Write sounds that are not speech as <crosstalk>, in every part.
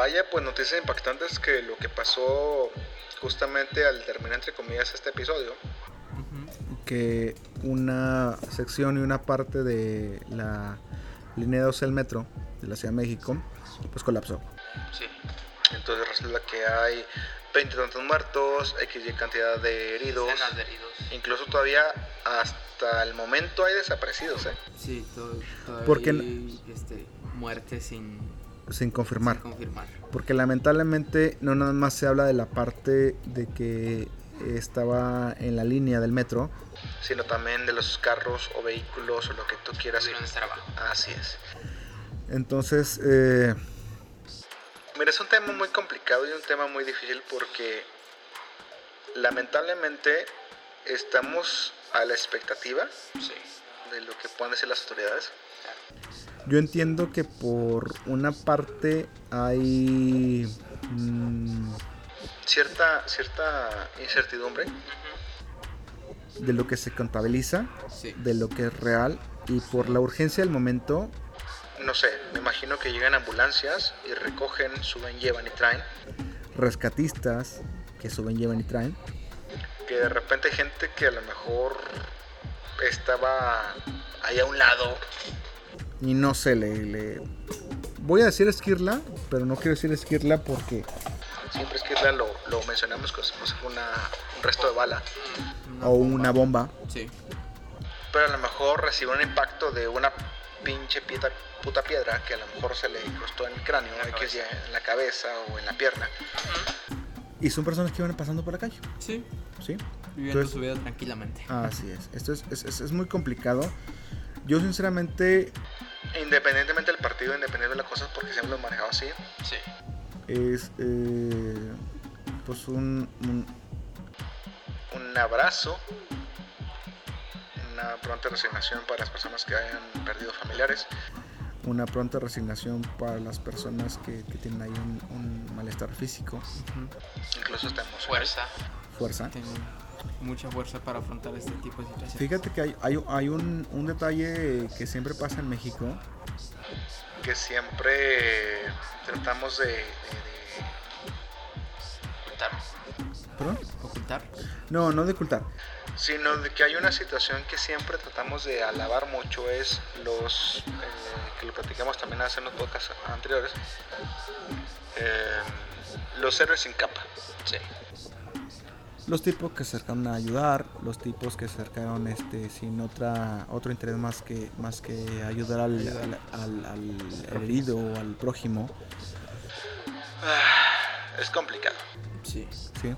vaya, pues noticias impactantes que lo que pasó justamente al terminar, entre comillas, este episodio. Que una sección y una parte de la línea 12 del metro de la Ciudad de México, pues colapsó. Sí. Entonces resulta que hay 20 tantos muertos, XY cantidad de heridos. De heridos. Incluso todavía hasta el momento hay desaparecidos, ¿eh? Sí, todo, todavía Porque hay, este, muerte sin, Sin confirmar. sin confirmar. Porque lamentablemente no nada más se habla de la parte de que estaba en la línea del metro, Sino también de los carros o vehículos o lo que tú quieras. Así es. entonces eh, Mira, es un tema muy complicado y un tema muy difícil porque lamentablemente estamos a la expectativa Sí. de lo que puedan decir las autoridades. Yo entiendo que por una parte hay mm, Cierta, cierta incertidumbre. de lo que se contabiliza, Sí. de lo que es real y por la urgencia del momento No sé, me imagino que llegan ambulancias y recogen, suben, llevan y traen. rescatistas que suben, llevan y traen. Que de repente hay gente que a lo mejor estaba ahí a un lado. Y no sé, le, le- voy a decir esquirla, pero no quiero decir esquirla porque Siempre es que la- lo, lo mencionamos como si fuese una, un resto de bala. o una bomba. Sí. Pero a lo mejor recibió un impacto de una pinche pieta- puta piedra que a lo mejor se le incrustó en el cráneo, En la X, cabeza. en la cabeza o en la pierna. Y son personas que iban pasando por la calle, Sí. ¿sí? Viviendo Entonces- su vida tranquilamente. Así es. Esto es, es- es- es muy complicado. Yo sinceramente Independientemente del partido, independientemente de las cosas, porque siempre lo he manejado así. Sí. es eh, pues un, un- Un abrazo, una pronta resignación para las personas que hayan perdido familiares. una pronta resignación para las personas que, que tienen ahí un, un malestar físico, Incluso hasta emocional. Fuerza. fuerza. Tengo mucha fuerza para afrontar este tipo de situaciones. Fíjate que hay, hay, hay un, un detalle que siempre pasa en México. que siempre tratamos de, de- de- Ocultar. ¿Perdón? Ocultar. No, no de ocultar. sino de que hay una situación que siempre tratamos de alabar mucho es los eh, que lo platicamos también hace unos podcasts anteriores eh, los héroes sin capa Sí. Los tipos que se acercaron a ayudar, los tipos que se acercaron este, sin otra, otro interés más que, más que ayudar al, al, al- al herido o al prójimo. es complicado Sí. ¿sí?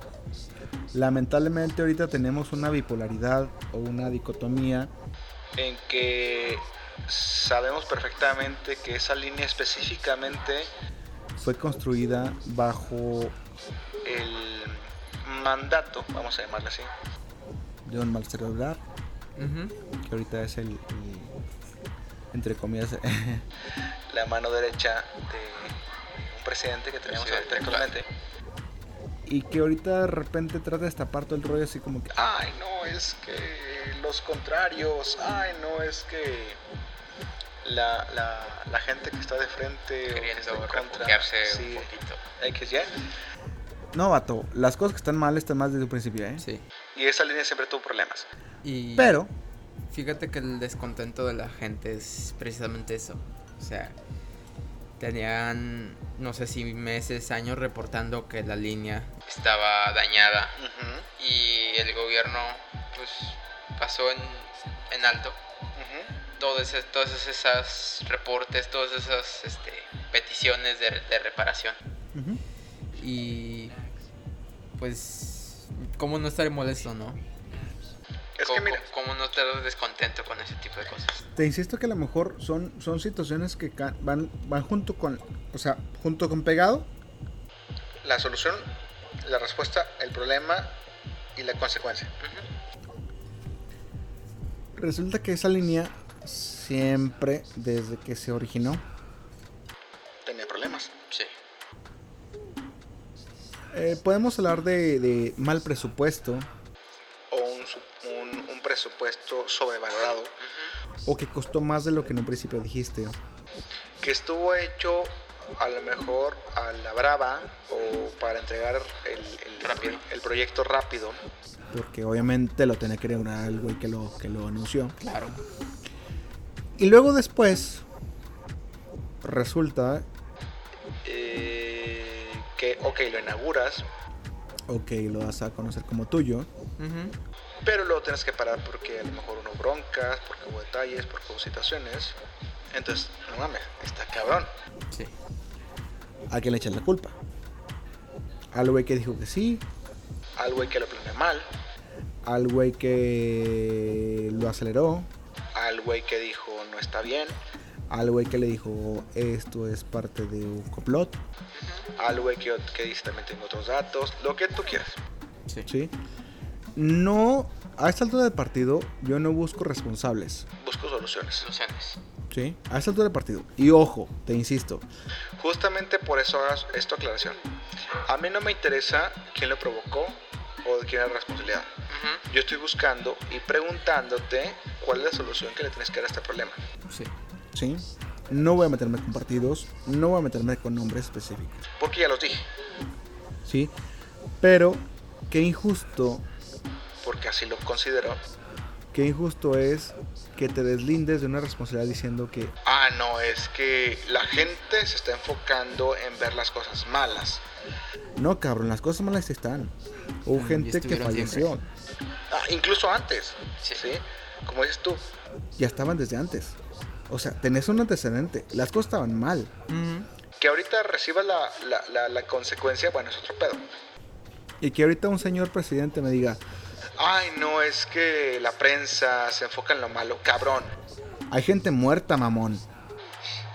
Lamentablemente ahorita tenemos una bipolaridad o una dicotomía en que sabemos perfectamente que esa línea específicamente fue construida bajo el mandato vamos a llamarlo así de un mal cerebral, Ujú. que ahorita es el, el- entre comillas, <laughs> la mano derecha de un presidente que tenemos Presidente ahorita actualmente y que ahorita de repente trata de destapar todo el rollo así como que, ay no es que los contrarios, ay no es que la, la, la gente que está de frente o que está Queriendo en contra, refugiarse sí, un poquito. X, Y. no vato, las cosas que están mal están mal desde el principio, ¿eh? Sí. y esa línea siempre tuvo problemas. Y Pero, fíjate que el descontento de la gente es precisamente eso. O sea, tenían, no sé si meses, años reportando que la línea estaba dañada Ujú, y el gobierno pues pasó en, en alto ujú. todos, ese- todos esos reportes, todas esas este, peticiones de, de reparación. ujú, Y pues, ¿cómo no estar molesto, no? Es que ¿Cómo, mira, cómo no estar descontento con ese tipo de cosas? te insisto que a lo mejor son, son situaciones que van, van junto con, o sea, junto con pegado, la solución, la respuesta, el problema y la consecuencia. resulta que esa línea siempre, desde que se originó, Tenía problemas. Eh, podemos hablar de, de mal presupuesto O un, su- un- un presupuesto sobrevalorado o que costó más de lo que en un principio dijiste. que estuvo hecho a lo mejor a la brava o para entregar el, el, Rápido. el proyecto rápido. Porque obviamente lo tenía que inaugurar el güey que lo, que lo anunció. Claro. Y luego después resulta, eh, que, ok, lo inauguras, ok, lo vas a conocer como tuyo. pero luego tienes que parar porque a lo mejor hubo broncas, porque hubo detalles, porque hubo situaciones. Entonces, no mames, está cabrón. Sí. ¿A quién le echas la culpa? Al güey que dijo que sí, Al güey que lo planeó mal, al güey que lo aceleró, al güey que dijo no está bien, al güey que le dijo esto es parte de un complot, al güey que, que dice también tengo otros datos, lo que tú quieras. Sí. ¿sí? No, a esta altura del partido yo no busco responsables, Busco soluciones. Soluciones. ¿sí? A esta altura del partido. Y ojo, te insisto, Justamente por eso hagas esta aclaración. A mí no me interesa quién lo provocó o de quién es la responsabilidad. Yo estoy buscando y preguntándote cuál es la solución que le tienes que dar a este problema. Sí. ¿Sí? No voy a meterme con partidos, no voy a meterme con nombres específicos, Porque ya los dije, ¿sí? Pero qué injusto, porque así lo considero. qué injusto es que te deslindes de una responsabilidad diciendo que Ah, no, es que la gente se está enfocando en ver las cosas malas. no, cabrón, las cosas malas están. Hubo Mm, gente que falleció, Ah, incluso antes, Sí. ¿sí? Como dices tú, ya estaban desde antes. O sea, tenés un antecedente, las cosas estaban mal. que ahorita reciba la, la, la, la consecuencia, bueno, es otro pedo. Y que ahorita un señor presidente me diga, Ay, no, es que la prensa se enfoca en lo malo, cabrón. hay gente muerta, mamón.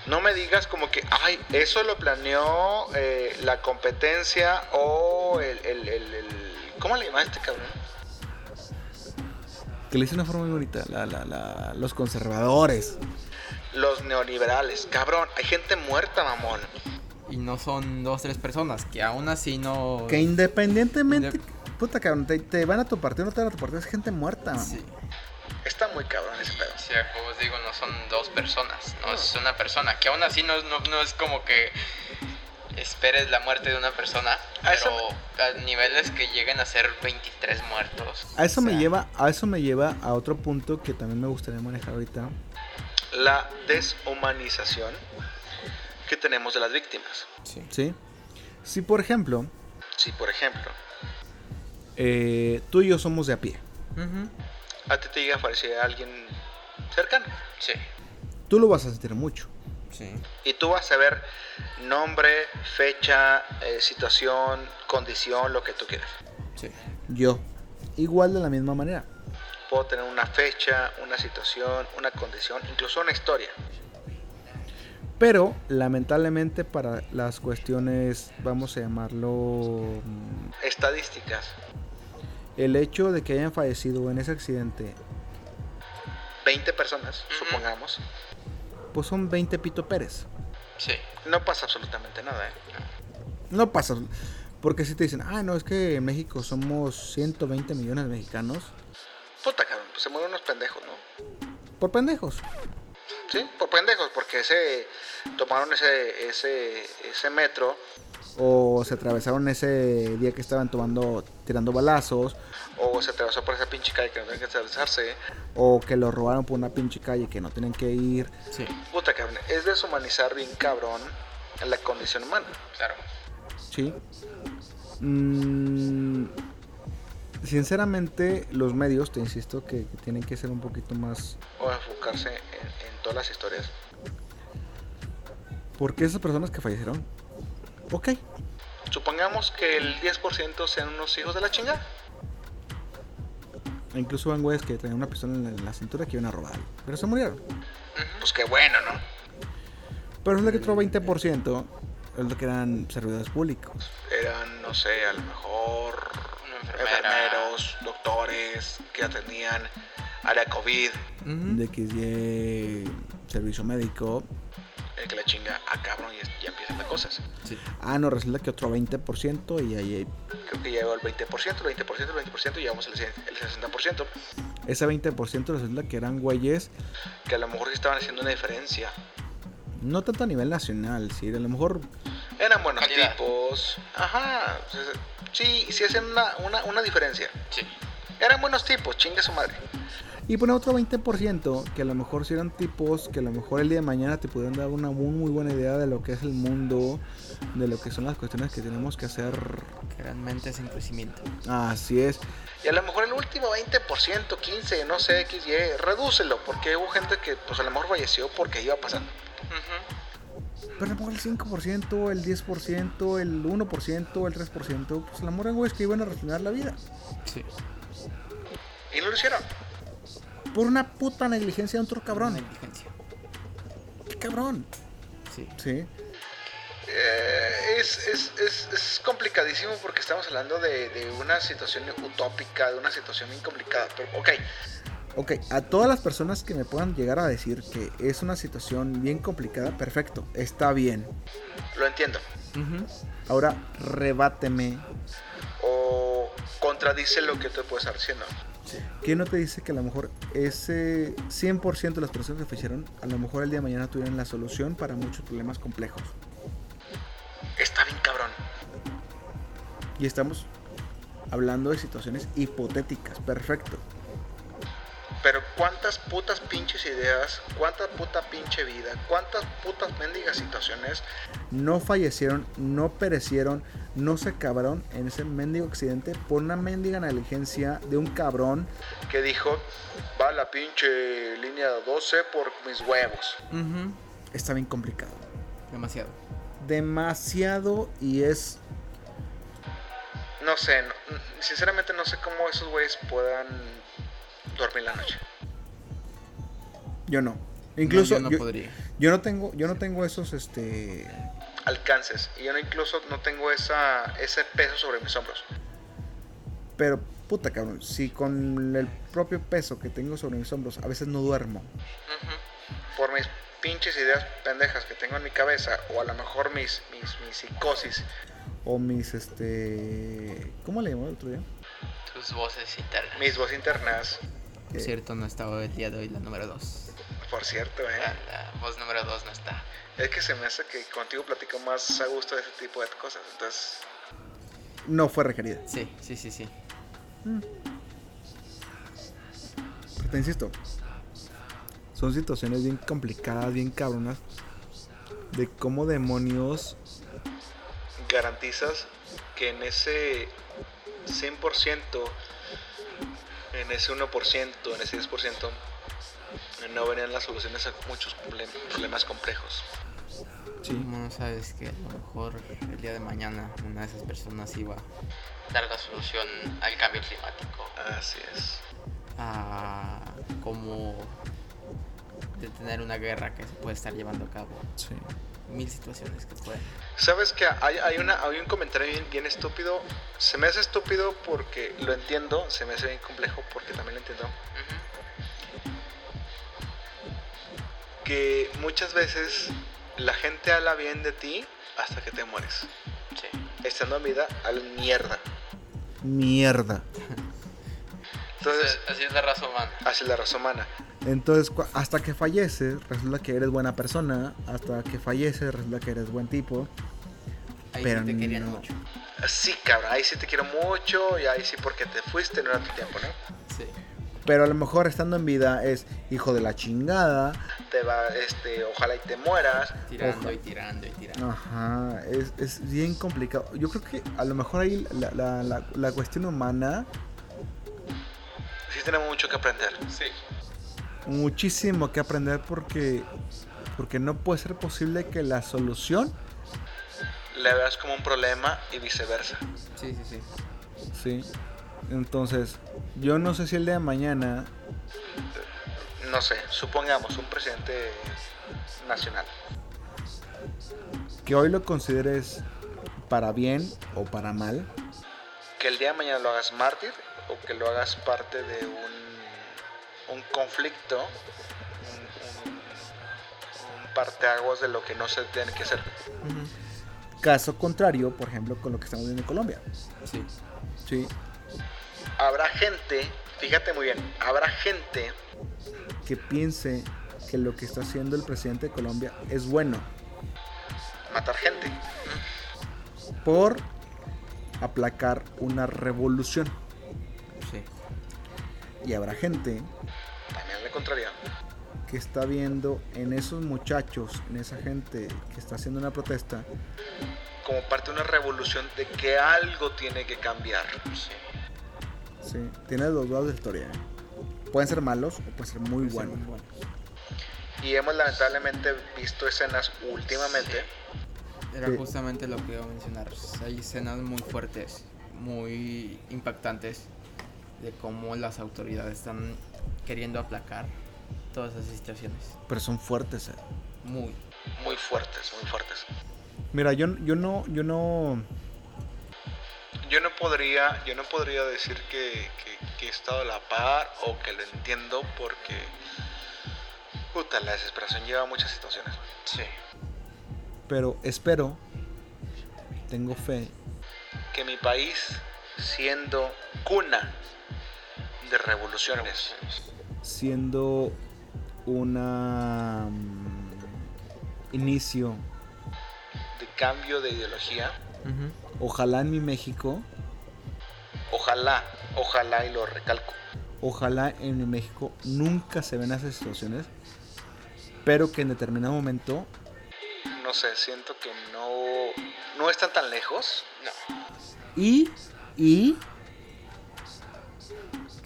No me digas como que, ay, eso lo planeó eh, la competencia o el, el, el, el- ¿Cómo le llaman a este cabrón? Que le hice una forma muy bonita, la, la, la- los conservadores. Los neoliberales. Cabrón, hay gente muerta, mamón. Y no son dos, tres personas, que aún así no... Que independientemente, Indep- puta cabrón, te, te van a tu partido, no te van a tu partido, es gente muerta. mamón. Sí. Está muy cabrón ese pedo. Sí, como os digo, no son dos personas, no es una persona, que aún así no, no, no es como que esperes la muerte de una persona, A pero a niveles que lleguen a ser 23 muertos. A eso O me lleva, a eso me lleva a otro punto que también me gustaría manejar ahorita. La deshumanización que tenemos de las víctimas. Sí. ¿Sí? Si por ejemplo, Si, por ejemplo, eh, tú y yo somos de a pie, a ti te llega a aparecer alguien cercano Sí, tú lo vas a sentir mucho. Sí. y tú vas a ver nombre, fecha, eh, situación, condición, lo que tú quieras. Sí. Yo, igual de la misma manera. Puedo tener una fecha, una situación, una condición, incluso una historia. Pero lamentablemente para las cuestiones, vamos a llamarlo, mm, Estadísticas. el hecho de que hayan fallecido en ese accidente, 20 personas, supongamos. pues son 20 Pito Pérez. sí, No pasa absolutamente nada, ¿eh? No pasa, porque si te dicen, ah, no, es que en México somos 120 millones de mexicanos, Puta cabrón, pues se mueren unos pendejos, ¿no? por pendejos. Sí, por pendejos, porque ese tomaron ese ese ese metro O se atravesaron ese día que estaban tomando, tirando balazos, o se atravesó por esa pinche calle que no tienen que atravesarse. o que lo robaron por una pinche calle que no tienen que ir. Sí. Puta cabrón, es deshumanizar bien cabrón en la condición humana. claro. ¿Sí? Mm, sinceramente, los medios, te insisto, que, que tienen que ser un poquito más... O enfocarse en, en todas las historias. Porque esas personas que fallecieron, ok, Supongamos que el 10% sean unos hijos de la chingada. incluso van güeyes que traían una pistola en la, cintura que iban a robar, pero se murieron. Pues qué bueno, ¿no? Pero es lo que otro 20% es lo que eran servidores públicos. Eran, no sé, a lo mejor Una enfermera. enfermeros, doctores que atendían área COVID, Ujú. De XY servicio médico. el que la chinga, ah cabrón, ya, ya empiezan las cosas. Sí. Ah, no, resulta que otro 20% y ahí hay- Creo que llegó el 20%, el 20%, el 20% y cien- el 60%, ese 20% resulta que eran güeyes que a lo mejor estaban haciendo una diferencia. No tanto a nivel nacional, sí, a lo mejor Eran buenos Calidad. tipos. Ajá. sea, Sí, sí hacen una, una, una diferencia. Sí. Eran buenos tipos, chingue su madre. Y poner otro 20% que a lo mejor si eran tipos que a lo mejor el día de mañana te pudieran dar una muy, muy buena idea de lo que es el mundo, de lo que son las cuestiones que tenemos que hacer. Que eran mentes en crecimiento. Así es. Y a lo mejor el último 20%, 15, no sé, X, Y, redúcelo. Porque hubo gente que pues a lo mejor falleció porque iba pasando. Ujú. Pero a lo mejor el 5%, el 10%, el 1%, el 3%, pues a lo mejor eran güeyes que iban a resolver la vida. Sí. Y no lo hicieron. Por una puta negligencia de otro cabrón. Negligencia. ¿Qué cabrón? Sí. Sí. Eh, es, es, es, es complicadísimo porque estamos hablando de, de una situación utópica, de una situación bien complicada. Pero, ok, Ok, a todas las personas que me puedan llegar a decir que es una situación bien complicada, perfecto, está bien. lo entiendo. Ahora, rebáteme. O contradice lo que tú puedes estar diciendo. ¿Quién no te dice que a lo mejor ese 100% de las personas que fallecieron, a lo mejor el día de mañana tuvieran la solución para muchos problemas complejos? Está bien cabrón. Y estamos hablando de situaciones hipotéticas, perfecto. Pero cuántas putas pinches ideas, cuánta puta pinche vida, cuántas putas mendigas situaciones No fallecieron, no perecieron, no se acabaron en ese mendigo accidente por una mendiga negligencia de un cabrón. que dijo, va la pinche línea 12 por mis huevos. Está bien complicado. Demasiado. Demasiado y es No sé, no- sinceramente no sé cómo esos güeyes puedan dormir la noche. Yo no. Incluso No, yo no yo, podría. yo no tengo yo no tengo esos este Alcances. Y yo no, incluso no tengo esa, ese peso sobre mis hombros. pero puta cabrón, si con el propio peso que tengo sobre mis hombros a veces no duermo. Por mis pinches ideas pendejas que tengo en mi cabeza, o a lo mejor mis, mis, mis psicosis, O mis este ¿cómo le llamó el otro día? Tus voces internas. mis voces internas, Por cierto, no estaba el día de hoy la número 2. por cierto, ¿eh? la voz número 2 no está. Es que se me hace que contigo platico más a gusto de ese tipo de cosas. Entonces, No fue requerida. Sí, sí, sí, sí. Pero te insisto, son situaciones bien complicadas, bien cabronas de cómo demonios garantizas que en ese 100%, en ese 1%, en ese 10%, no venían las soluciones a muchos problem- problemas complejos. sí, ¿Cómo no sabes que a lo mejor el día de mañana una de esas personas iba Dar la solución al cambio climático. Así es. a como detener una guerra que se puede estar llevando a cabo? sí. Mil situaciones que pueden. ¿Sabes que hay, hay, una, hay un comentario bien, bien estúpido? Se me hace estúpido porque lo entiendo, se me hace bien complejo porque también lo entiendo. Que muchas veces la gente habla bien de ti hasta que te mueres. Sí. Estando en vida, al mierda. Mierda. Entonces, Así es la raza humana. así es la raza humana. Entonces, hasta que falleces, resulta que eres buena persona. Hasta que falleces, resulta que eres buen tipo. Ahí Pero sí te querían no. mucho. Sí, cabrón, ahí sí te quiero mucho y ahí sí porque te fuiste no era tu tiempo, ¿no? Sí. Pero a lo mejor estando en vida es hijo de la chingada. Te va, este, ojalá y te mueras. Tirando Ojalá. y tirando y tirando. Ajá, es, es bien complicado. Yo creo que a lo mejor ahí la, la, la, la cuestión humana, Sí tenemos mucho que aprender. Sí. Muchísimo que aprender porque, porque no puede ser posible que la solución, Le veas como un problema y viceversa. Sí, sí, sí. sí. Entonces, yo no sé si el día de mañana, No sé, supongamos un presidente nacional. que hoy lo consideres para bien o para mal, Que el día de mañana lo hagas mártir o que lo hagas parte de un, un conflicto, un, un, un parteaguas de lo que no se tiene que hacer. caso contrario, por ejemplo, con lo que estamos viendo en Colombia. Sí. Sí, Habrá gente, fíjate muy bien, habrá gente que piense que lo que está haciendo el presidente de Colombia es bueno Matar gente. por aplacar una revolución. Sí. Y habrá gente Que está viendo en esos muchachos, en esa gente que está haciendo una protesta, Como parte de una revolución de que algo tiene que cambiar. Sí. ¿sí? tiene los dos lados de la historia. Pueden ser malos o pueden ser muy buenos. Y hemos lamentablemente visto escenas últimamente. Era justamente lo que iba a mencionar. Hay escenas muy fuertes, muy impactantes de cómo las autoridades están queriendo aplacar todas esas situaciones. Pero son fuertes. ¿eh? Muy. Muy fuertes, muy fuertes. Mira, yo, yo no, yo no, Yo no podría, yo no podría decir que, que- que he estado a la par o que lo entiendo porque puta, la desesperación lleva a muchas situaciones. Sí. pero espero, tengo fe Que mi país, siendo cuna de revoluciones, siendo una mm, inicio, de cambio de ideología, ojalá en mi México, ojalá, ojalá y lo recalco, ojalá en mi México nunca se ven esas situaciones, pero que en determinado momento no sé, siento que no, no están tan lejos. No. y y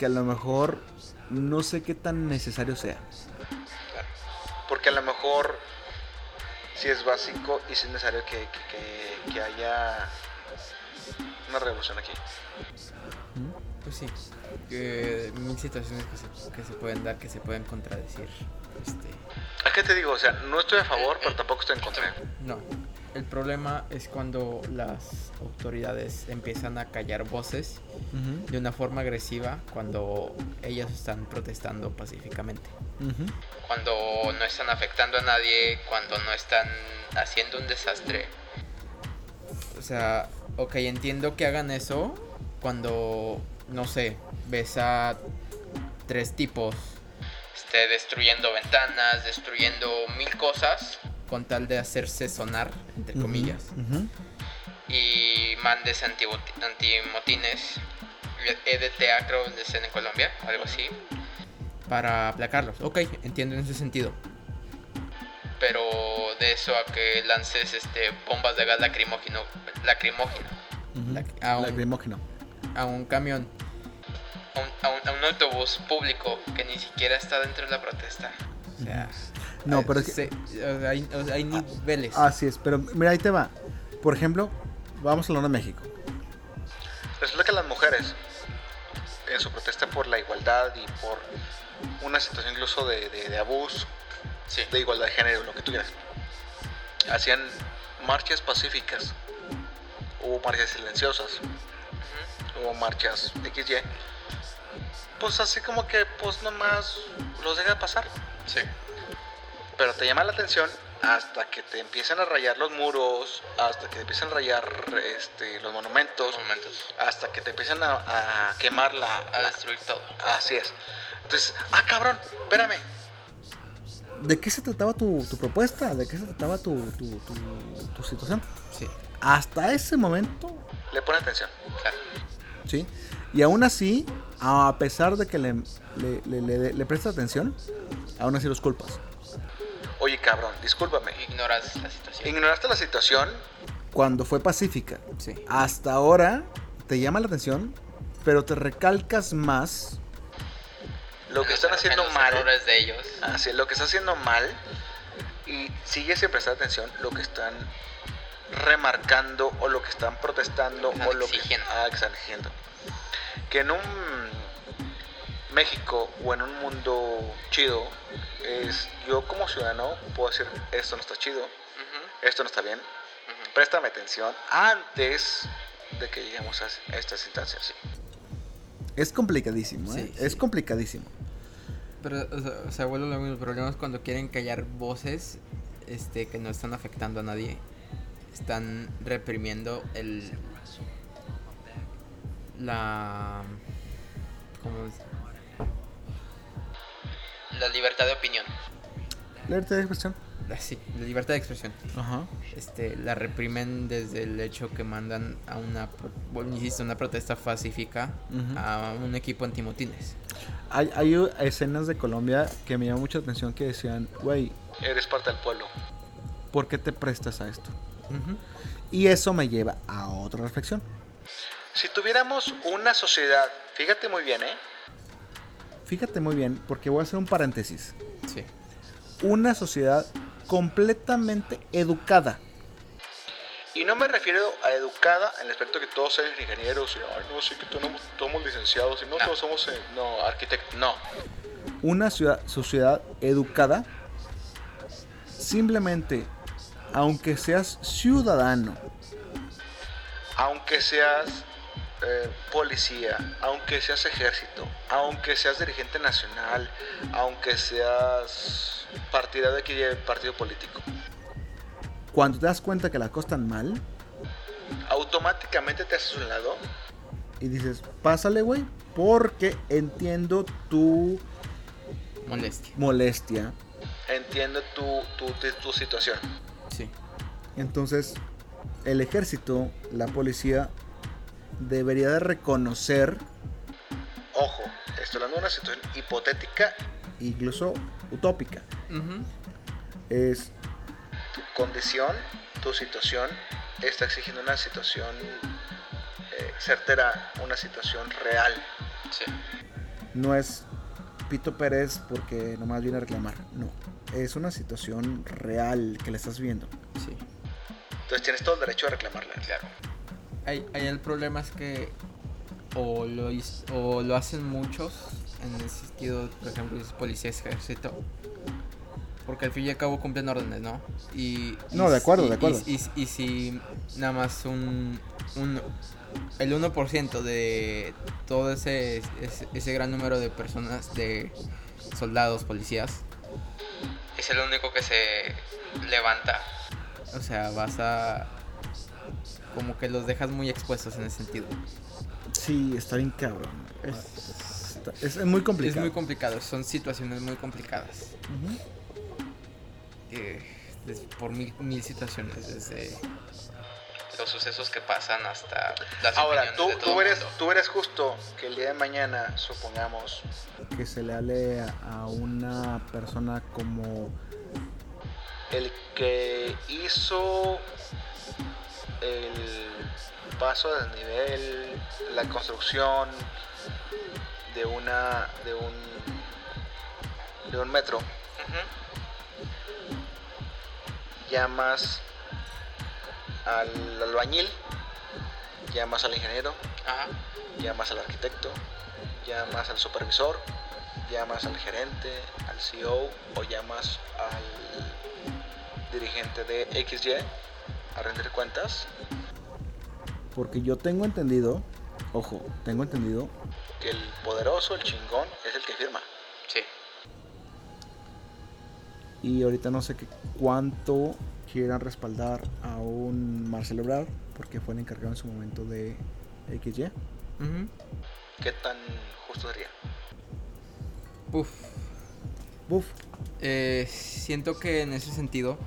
que a lo mejor no sé qué tan necesario sea. Porque a lo mejor sí es básico y sí es necesario que, que- que- que haya una revolución aquí. Pues sí. Que mil situaciones que se, que se pueden dar, que se pueden contradecir. Este, ¿A qué te digo? O sea, no estoy a favor, pero tampoco estoy en contra. ¿eh? no. El problema es cuando las autoridades empiezan a callar voces de una forma agresiva cuando ellas están protestando pacíficamente. Cuando no están afectando a nadie, cuando no están haciendo un desastre. O sea, ok, entiendo que hagan eso cuando, no sé, ves a tres tipos Esté destruyendo ventanas, destruyendo mil cosas con tal de hacerse sonar, entre comillas. Y mandes antiboti- antimotines. EDTA creo es en Colombia, algo así. Para aplacarlos. Ok, entiendo en ese sentido. Pero de eso a que lances este bombas de gas lacrimógeno, lacrimógeno a un- Lacrimógeno. A un camión. a un, a un- a un autobús público que ni siquiera está dentro de la protesta. O sea, No, eh, pero es que- hay, hay niveles. Así es, pero mira, ahí te va. Por ejemplo, vamos a hablar de México. Resulta que las mujeres, en su protesta por la igualdad y por una situación incluso de, de- de abuso, Sí. de igualdad de género, lo que tú quieras, hacían marchas pacíficas, hubo marchas silenciosas, hubo marchas XY, pues así como que pues nomás los deja pasar, Sí. Pero te llama la atención hasta que te empiezan a rayar los muros, hasta que te empiezan a rayar este, los monumentos, hasta que te empiezan a, a quemar la, A la- destruir todo. Así es. Entonces, ah, cabrón, espérame. ¿De qué se trataba tu, tu propuesta? ¿De qué se trataba tu, tu, tu- tu situación? Sí. Hasta ese momento, Le pone atención. Claro. ¿sí? Y aún así, a pesar de que le, le, le, le- le prestas atención, aún así los culpas. Oye, cabrón, discúlpame. Ignoras la situación. Ignoraste la situación. Cuando fue pacífica. Sí. Hasta ahora te llama la atención, pero te recalcas más. Lo que están haciendo mal. errores de ellos. Así es, lo que está haciendo mal. Y sigue sin prestar atención lo que están remarcando o lo que están protestando o lo que exigiendo. ah, que están exigiendo. Que en un México o en un mundo chido, es yo como ciudadano puedo decir esto no está chido, esto no está bien, préstame atención antes de que lleguemos a estas instancias. Es complicadísimo, ¿eh? Sí, Es complicadísimo. Pero, o sea, o sea, vuelvo a lo mismo. El problema es cuando quieren callar voces este, que no están afectando a nadie. Están reprimiendo el. La. ¿Cómo es? La libertad de opinión. libertad de expresión. Ah, Sí, la libertad de expresión. Ajá. Este, la reprimen desde el hecho que mandan a una, bueno, insisto, una protesta pacífica a un equipo antimotines. Hay, hay escenas de Colombia que me llamó mucha atención que decían, güey, Eres parte del pueblo. ¿por qué te prestas a esto? Y eso me lleva a otra reflexión. Si tuviéramos una sociedad, fíjate muy bien, ¿eh? Fíjate muy bien, porque voy a hacer un paréntesis. Sí. Una sociedad completamente educada. Y no me refiero a educada en el aspecto que todos sean ingenieros y, ay, no, sí que todos somos licenciados y no, No. todos somos, eh, no, arquitectos. No. Una ciudad, sociedad educada, simplemente, aunque seas ciudadano, Aunque seas eh, policía, aunque seas ejército, aunque seas dirigente nacional, aunque seas partidario de aquí de partido político, cuando te das cuenta que las cosas están mal automáticamente te haces un lado y dices, pásale, güey, porque entiendo tu Molestia. molestia. entiendo tu, tu, tu- tu situación. Sí. Entonces, el ejército, la policía, debería de reconocer, Ojo, estoy hablando de una situación hipotética, incluso utópica, Ujú. es tu condición, tu situación está exigiendo una situación eh, certera, una situación real. Sí. no es Pito Pérez porque nomás viene a reclamar, no, es una situación real que le estás viendo. Sí. Entonces tienes todo el derecho a reclamarla. Claro. Ahí, ahí el problema es que o lo, o lo hacen muchos, en el sentido, por ejemplo, dices policía, ejército, porque al fin y al cabo cumplen órdenes, ¿no? Y, y No, de acuerdo, si- de acuerdo. Y, y- y si nada más un, un el 1% de todo ese, ese, ese gran número de personas, de soldados, policías, Es el único que se levanta. o sea, vas a... como que los dejas muy expuestos en ese sentido. Sí, está bien cabrón. Es, está- es muy complicado. Es muy complicado, son situaciones muy complicadas. Eh, por mil, mil situaciones, desde... Los sucesos que pasan hasta las Ahora, tú, de todo tú, eres, mundo. tú eres justo que el día de mañana, supongamos, Que se le hable a una persona como el que hizo el paso de nivel, la construcción de una de un de un metro, llamas al albañil, llamas al ingeniero, Ajá. llamas al arquitecto, llamas al supervisor, llamas al gerente, al CEO o llamas al dirigente de XY a rendir cuentas, Porque yo tengo entendido, ojo, tengo entendido que el poderoso, el chingón, es el que firma. Sí. y ahorita no sé qué cuánto quieran respaldar a un Marcelo Ebrard porque fue el encargado en su momento de XY. ¿Qué tan justo sería? Uf, Buf, eh, siento que en ese sentido,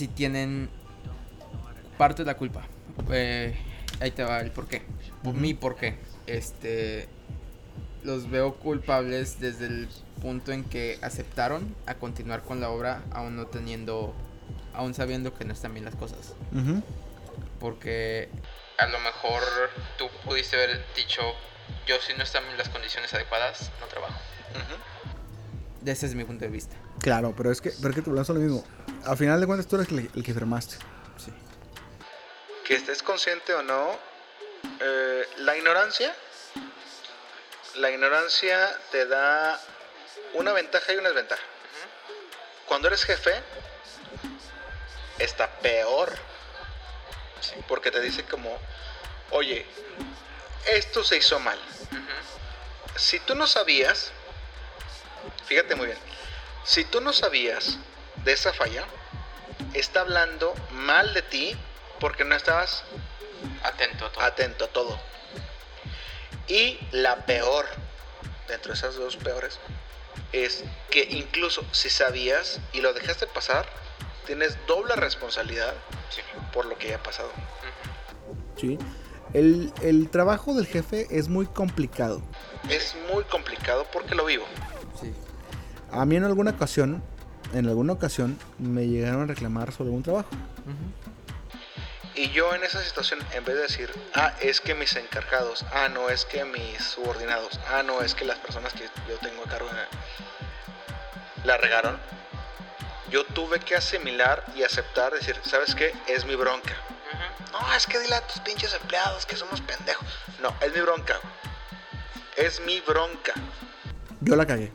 si tienen parte de la culpa. Eh, ahí te va el porqué. Mi porqué. Este, los veo culpables desde el punto en que aceptaron a continuar con la obra aún no teniendo, aún sabiendo que no están bien las cosas. Porque A lo mejor tú pudiste haber dicho, yo si no están en las condiciones adecuadas, no trabajo. Ese es mi punto de vista. claro, pero es que, pero es que te lo mismo. Al final de cuentas tú eres el, el que firmaste. Sí. Que estés consciente o no, eh, la ignorancia, la ignorancia te da una ventaja y una desventaja. Cuando eres jefe, está peor. Sí. Porque te dice como, oye, esto se hizo mal. Si tú no sabías, fíjate muy bien, si tú no sabías de esa falla, está hablando mal de ti porque no estabas Atento a todo. atento a todo. Y la peor, dentro de esas dos peores, es que incluso si sabías y lo dejaste pasar, tienes doble responsabilidad Sí. por lo que haya pasado. ¿sí? El, el trabajo del jefe es muy complicado. Es muy complicado porque lo vivo. A mí en alguna ocasión, en alguna ocasión, me llegaron a reclamar sobre un trabajo. Y yo en esa situación, en vez de decir, ah, es que mis encargados, ah, no, es que mis subordinados, ah, no, es que las personas que yo tengo a cargo de- la regaron, yo tuve que asimilar y aceptar, decir, ¿sabes qué? Es mi bronca. No, es que dile a tus pinches empleados que somos pendejos. No, es mi bronca. Es mi bronca. Yo la cagué.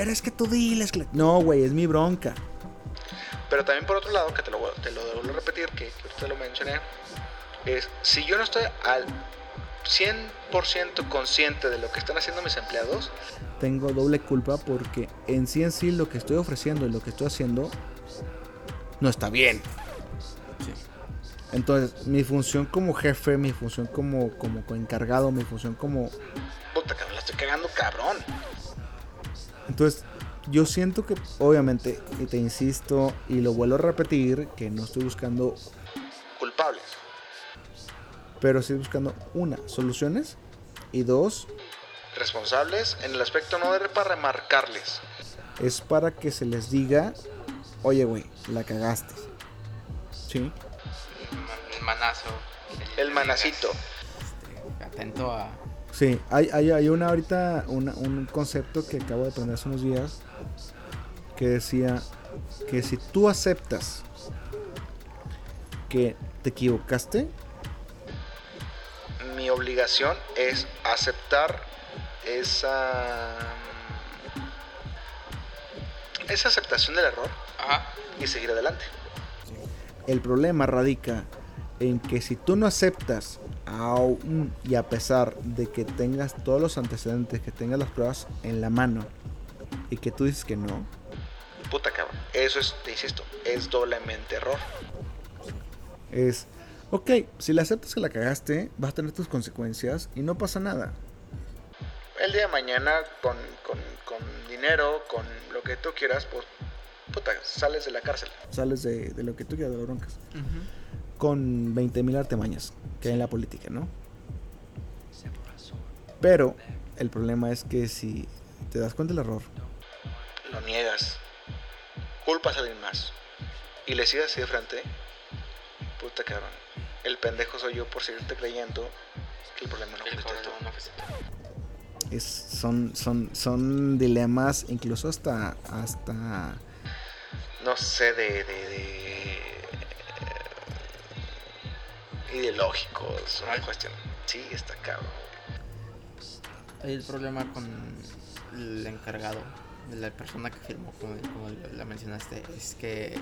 Pero es que tú diles No, güey, es mi bronca. Pero también por otro lado, que te lo, te lo vuelvo a repetir, que, que ahorita lo mencioné, es si yo no estoy al 100% consciente de lo que están haciendo mis empleados, Tengo doble culpa porque en sí en sí lo que estoy ofreciendo y lo que estoy haciendo no está bien. Sí. Entonces, mi función como jefe, mi función como, como encargado, mi función como... puta cabrón, la estoy cagando cabrón. Entonces, yo siento que, obviamente, y te insisto y lo vuelvo a repetir, que no estoy buscando, Culpables. pero sí buscando, una, soluciones y dos, Responsables en el aspecto no de para remarcarles. es para que se les diga, oye, güey, la cagaste. ¿Sí? El manazo. El manacito. Este, atento a. Sí, hay, hay, hay una ahorita, una- un concepto que acabo de aprender hace unos días que decía que si tú aceptas que te equivocaste, Mi obligación es aceptar esa. Esa aceptación del error Ajá. y seguir adelante. el problema radica en que si tú no aceptas aún y a pesar de que tengas todos los antecedentes, que tengas las pruebas en la mano y que tú dices que no, Puta cabrón. Eso es, te insisto, es doblemente error. es, ok, si la aceptas que la cagaste, vas a tener tus consecuencias y no pasa nada. El día de mañana, con, con, con dinero, con lo que tú quieras, pues, puta, sales de la cárcel. Sales de, de lo que tú quieras, de broncas. Con 20.000 artemañas que hay en la política, ¿no? Pero el problema es que si te das cuenta del error, Lo niegas. Culpas a alguien más. Y le sigues así de frente. Puta cabrón. El pendejo soy yo por seguirte creyendo que el problema no fuiste tú. fuiste es, son, son, son dilemas, incluso hasta, hasta No sé, de. de, de ideológicos. Una Ay. cuestión. Sí, está cabrón. Hay el problema con el encargado, la persona que firmó, como, como la mencionaste, es que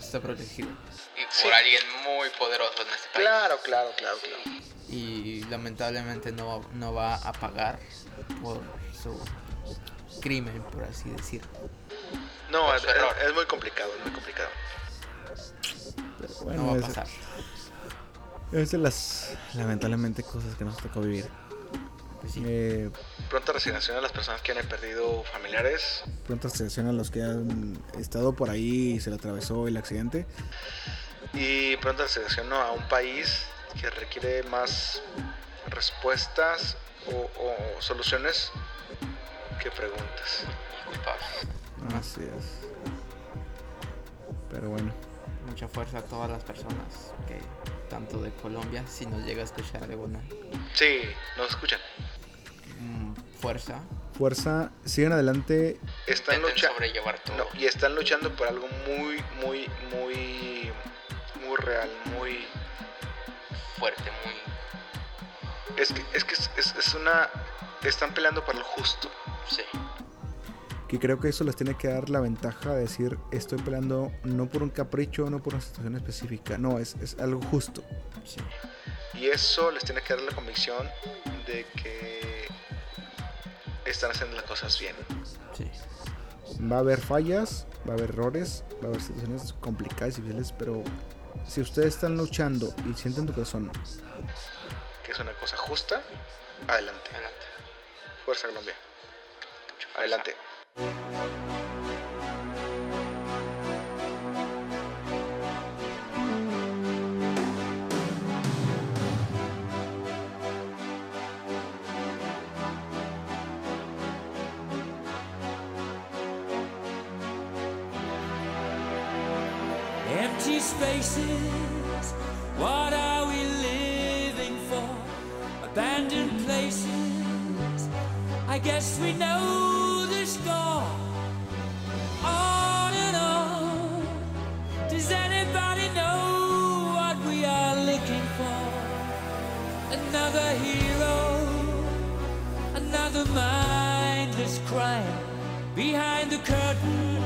está protegido. Y por Sí. alguien muy poderoso en este país. Claro, claro, claro, claro. Y lamentablemente no, va- no va a pagar por su crimen, por así decirlo. No, es, es- es muy complicado, es muy complicado. pero bueno, no va a pasar. Es de las lamentablemente cosas que nos tocó vivir. Pues sí. Eh, Pronta resignación a las personas que han perdido familiares. pronta atención a los que han estado por ahí y se le atravesó el accidente. Y pronta resignación a un país que requiere más respuestas o, o soluciones que preguntas. Culpables. Así es. Pero bueno, Mucha fuerza a todas las personas que tanto de Colombia, si nos llega a escuchar alguna Sí, nos escuchan. mm, fuerza, fuerza, sigan adelante. Están luchando. No, y están luchando por algo muy, muy, muy, muy real, muy... Fuerte, muy. Es que es, que es, es- es una... Están peleando por lo justo. Sí y creo que eso les tiene que dar la ventaja de decir, estoy peleando no por un capricho, no por una situación específica, no, es, es algo justo. Y eso les tiene que dar la convicción de que están haciendo las cosas bien. Va a haber fallas, va a haber errores, va a haber situaciones complicadas y difíciles, pero si ustedes están luchando y sienten tu corazón que es una cosa justa, adelante. adelante. Fuerza Colombia. Adelante. Empty spaces, what are we living for? Abandoned places, I guess we know. mindless crime behind the curtain.